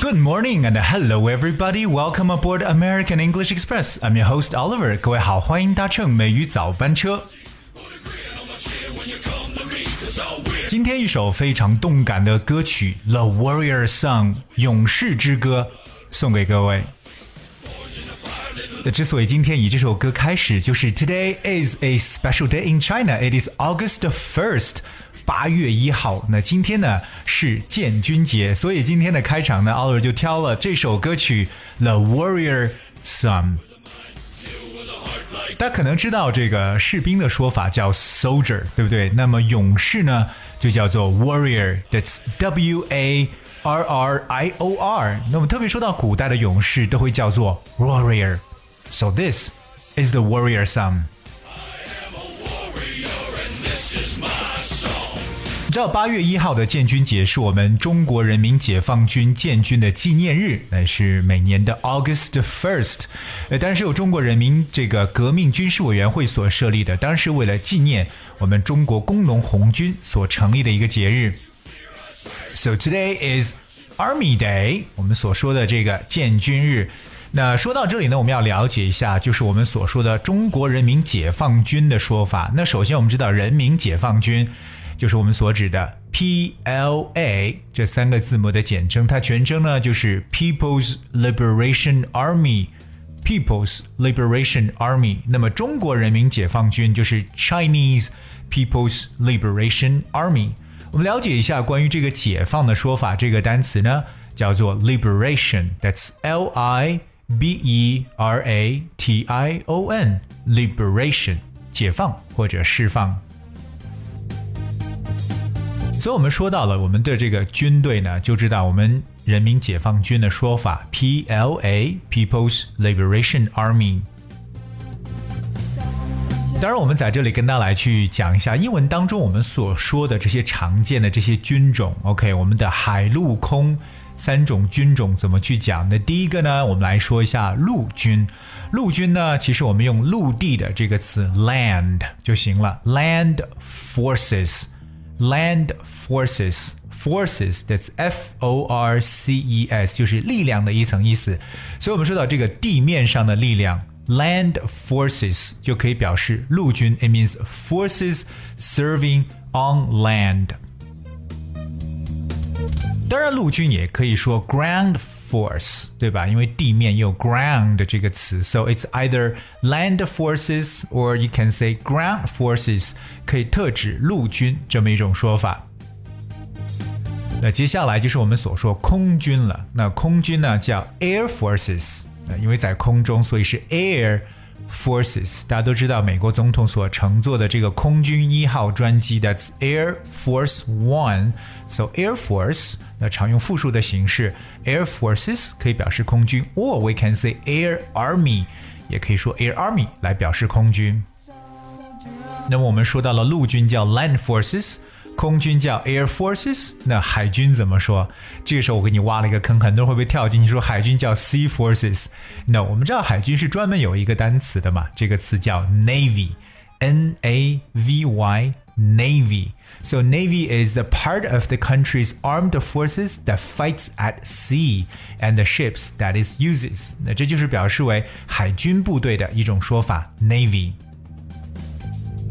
Good morning and hello everybody. Welcome aboard American English Express. I'm your host Oliver. 各位好，欢迎搭乘美语早班车。今天一首非常动感的歌曲《The Warrior Song》勇士之歌送给各位。那之所以今天以这首歌开始，就是 Today is a special day in China. It is August first. 八月一号，那今天呢是建军节，所以今天的开场呢，Oliver 就挑了这首歌曲《The Warrior Song》。大家可能知道这个士兵的说法叫 soldier，对不对？那么勇士呢就叫做 warrior，that's W A R R I O R。那么特别说到古代的勇士都会叫做 warrior。So this is the warrior song。知道八月一号的建军节是我们中国人民解放军建军的纪念日，那是每年的 August first，呃，当然是由中国人民这个革命军事委员会所设立的，当然是为了纪念我们中国工农红军所成立的一个节日。So today is Army Day，我们所说的这个建军日。那说到这里呢，我们要了解一下，就是我们所说的中国人民解放军的说法。那首先我们知道人民解放军。就是我们所指的 PLA 这三个字母的简称，它全称呢就是 People's Liberation Army。People's Liberation Army。那么中国人民解放军就是 Chinese People's Liberation Army。我们了解一下关于这个解放的说法，这个单词呢叫做 liberation，that's L I B E R A T I O N，liberation，解放或者释放。所以，我们说到了我们的这个军队呢，就知道我们人民解放军的说法，PLA，People's Liberation Army。当然，我们在这里跟大家来去讲一下英文当中我们所说的这些常见的这些军种。OK，我们的海陆空三种军种怎么去讲？那第一个呢，我们来说一下陆军。陆军呢，其实我们用陆地的这个词 land 就行了，land forces。Land forces, forces that's F O R C E S，就是力量的一层意思。所以，我们说到这个地面上的力量，land forces 就可以表示陆军。It means forces serving on land。当然，陆军也可以说 ground。 force，对吧？因为地面有 ground 这个词，so it's either land forces or you can say ground forces，可以特指陆军这么一种说法。那接下来就是我们所说空军了。那空军呢叫 air forces，因为在空中，所以是 air。 Forces，大家都知道美国总统所乘坐的这个空军一号专机，That's Air Force One。So Air Force，那常用复数的形式，Air Forces 可以表示空军，or we can say Air Army，也可以说 Air Army 来表示空军。那么我们说到了陆军叫 Land Forces。 空军叫 Air Forces，那海军怎么说？这个时候我给你挖了一个坑，很多人会不会跳进去说海军叫 Sea Forces？No，我们知道海军是专门有一个单词的嘛，这个词叫 Navy，N A V Y，Navy。So Navy is the part of the country's armed forces that fights at sea and the ships that it uses。那这就是表示为海军部队的一种说法，Navy。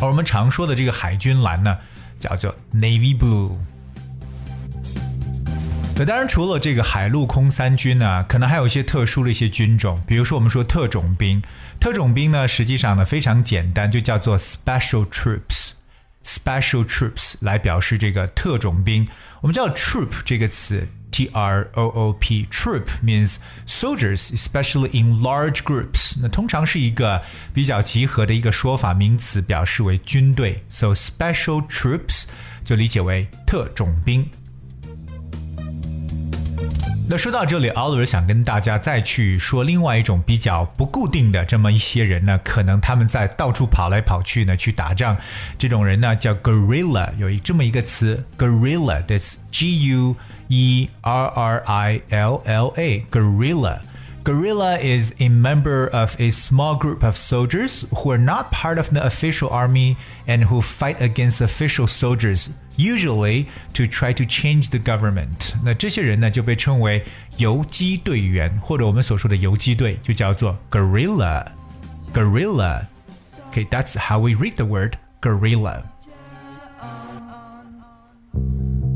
而我们常说的这个海军蓝呢？ 叫做 navy blue。那当然，除了这个海陆空三军呢，可能还有一些特殊的一些军种，比如说我们说特种兵。特种兵呢，实际上呢非常简单，就叫做 special troops。special troops 来表示这个特种兵。我们知道 troop 这个词。T R O O P troop means soldiers, especially in large groups。那通常是一个比较集合的一个说法，名词表示为军队。So special troops 就理解为特种兵。 那说到这里，Oliver 想跟大家再去说另外一种比较不固定的这么一些人呢，可能他们在到处跑来跑去呢去打仗。这种人呢叫 guerrilla，有一这么一个词 guerrilla，that's G U E R R I L L A，guerrilla。Guerrilla is a member of a small group of soldiers who are not part of the official army and who fight against official soldiers, usually to try to change the government. 那这些人呢就被称为游击队员，或者我们所说的游击队，就叫做 guerrilla。guerrilla. Okay, that's how we read the word guerrilla.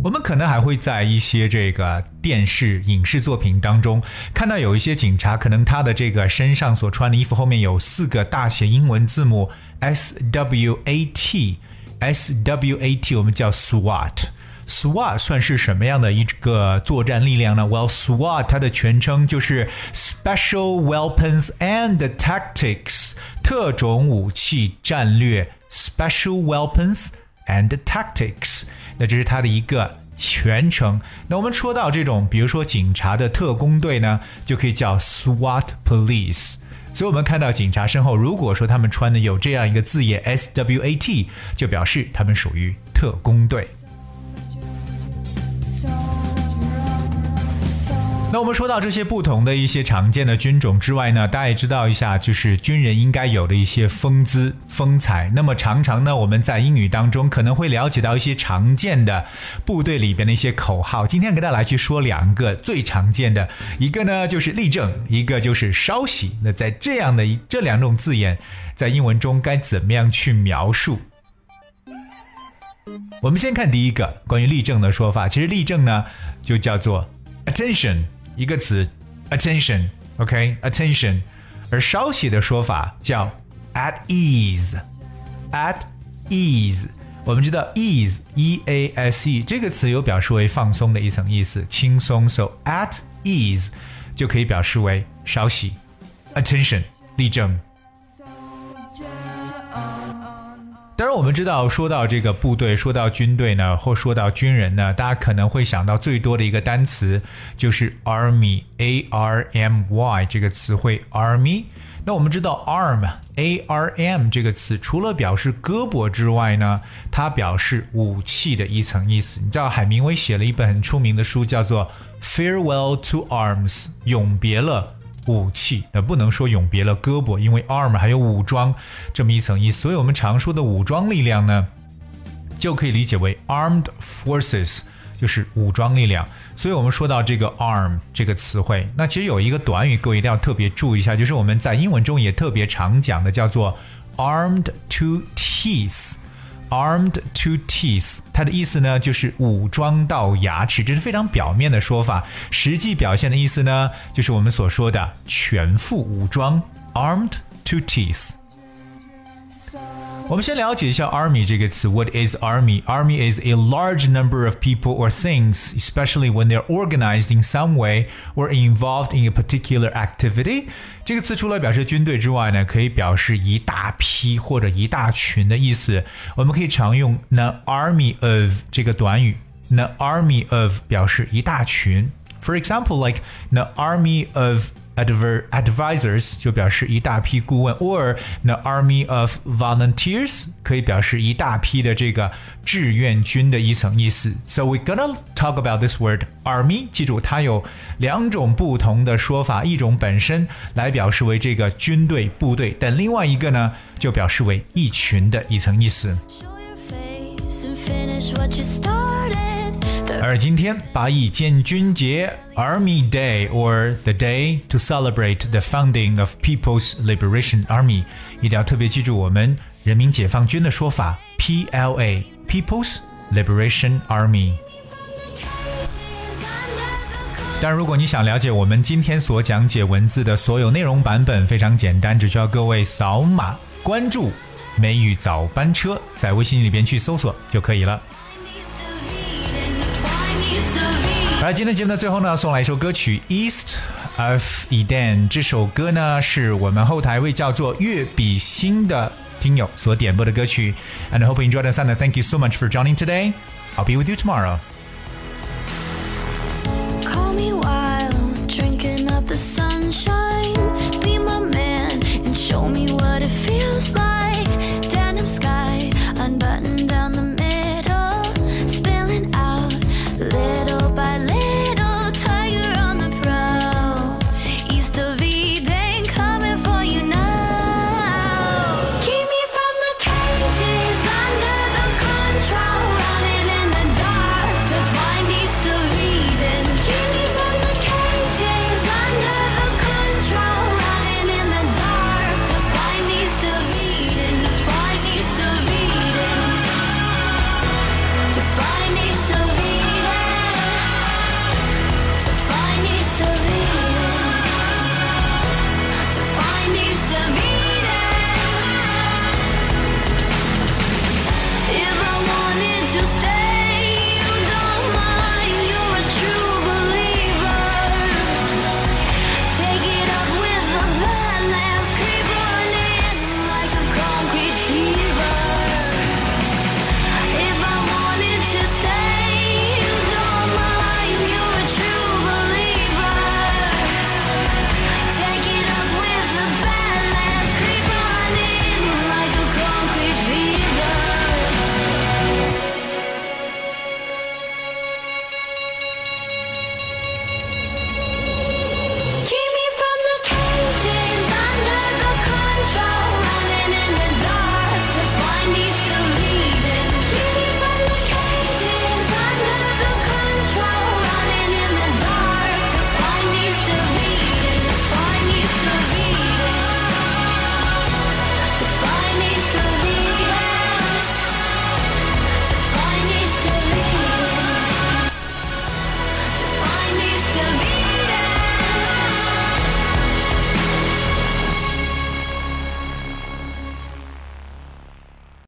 我们可能还会在一些这个电视、影视作品当中看到有一些警察，可能他的这个身上所穿的衣服后面有四个大写英文字母 S W A T，S W A T 我们叫 SWAT。SWAT 算是什么样的一个作战力量呢？Well, SWAT 它的全称就是 Special Weapons and Tactics，特种武器战略 Special Weapons and Tactics。那这是它的一个全称。那我们说到这种，比如说警察的特工队呢，就可以叫 SWAT Police。所以，我们看到警察身后，如果说他们穿的有这样一个字眼 SWAT，就表示他们属于特工队。那我们说到这些不同的一些常见的军种之外呢，大家也知道一下，就是军人应该有的一些风姿风采。那么常常呢，我们在英语当中可能会了解到一些常见的部队里边的一些口号。今天给大家来去说两个最常见的，一个呢就是立正，一个就是稍息。那在这样的这两种字眼，在英文中该怎么样去描述？我们先看第一个关于立正的说法。其实立正呢，就叫做 attention。一个词，attention，OK，attention，而稍息的说法叫 at ease，at ease。我们知道 ease，e a s e 这个词有表示为放松的一层意思，轻松，so at ease 就可以表示为稍息，attention，立正。当然，我们知道，说到这个部队，说到军队呢，或说到军人呢，大家可能会想到最多的一个单词就是 army，a r m y 这个词汇 army。那我们知道 arm，a r m 这个词除了表示胳膊之外呢，它表示武器的一层意思。你知道海明威写了一本很出名的书，叫做《Farewell to Arms》，永别了。武器，那不能说永别了胳膊，因为 arm 还有武装这么一层意思，所以我们常说的武装力量呢，就可以理解为 armed forces，就是武装力量。所以我们说到这个 arm 这个词汇，那其实有一个短语，各位一定要特别注意一下，就是我们在英文中也特别常讲的，叫做 armed to teeth。Armed to teeth，它的意思呢就是武装到牙齿，这是非常表面的说法。实际表现的意思呢，就是我们所说的全副武装。Armed to teeth。我们先了解一下 army 这个词。What is army? Army is a large number of people or things, especially when they're organized in some way or involved in a particular activity. 这个词除了表示军队之外呢，可以表示一大批或者一大群的意思。我们可以常用 the army of 这个短语，the army of 表示一大群。 For example, like the army of adver advisors 就表示一大批顾问，or the army of volunteers 可以表示一大批的这个志愿军的一层意思。So we're gonna talk about this word army。记住，它有两种不同的说法，一种本身来表示为这个军队部队，但另外一个呢就表示为一群的一层意思。 而今天八一建军节 （Army Day） or the day to celebrate the founding of People's Liberation Army，一定要特别记住我们人民解放军的说法 （PLA，People's Liberation Army）。当然，如果你想了解我们今天所讲解文字的所有内容版本，非常简单，只需要各位扫码关注“美语早班车”，在微信里边去搜索就可以了。来，今天节目的最后呢，送来一首歌曲《East of Eden》。这首歌呢，是我们后台位叫做月比心的听友所点播的歌曲。And hope you enjoy the sound. Thank you so much for joining today. I'll be with you tomorrow. Call me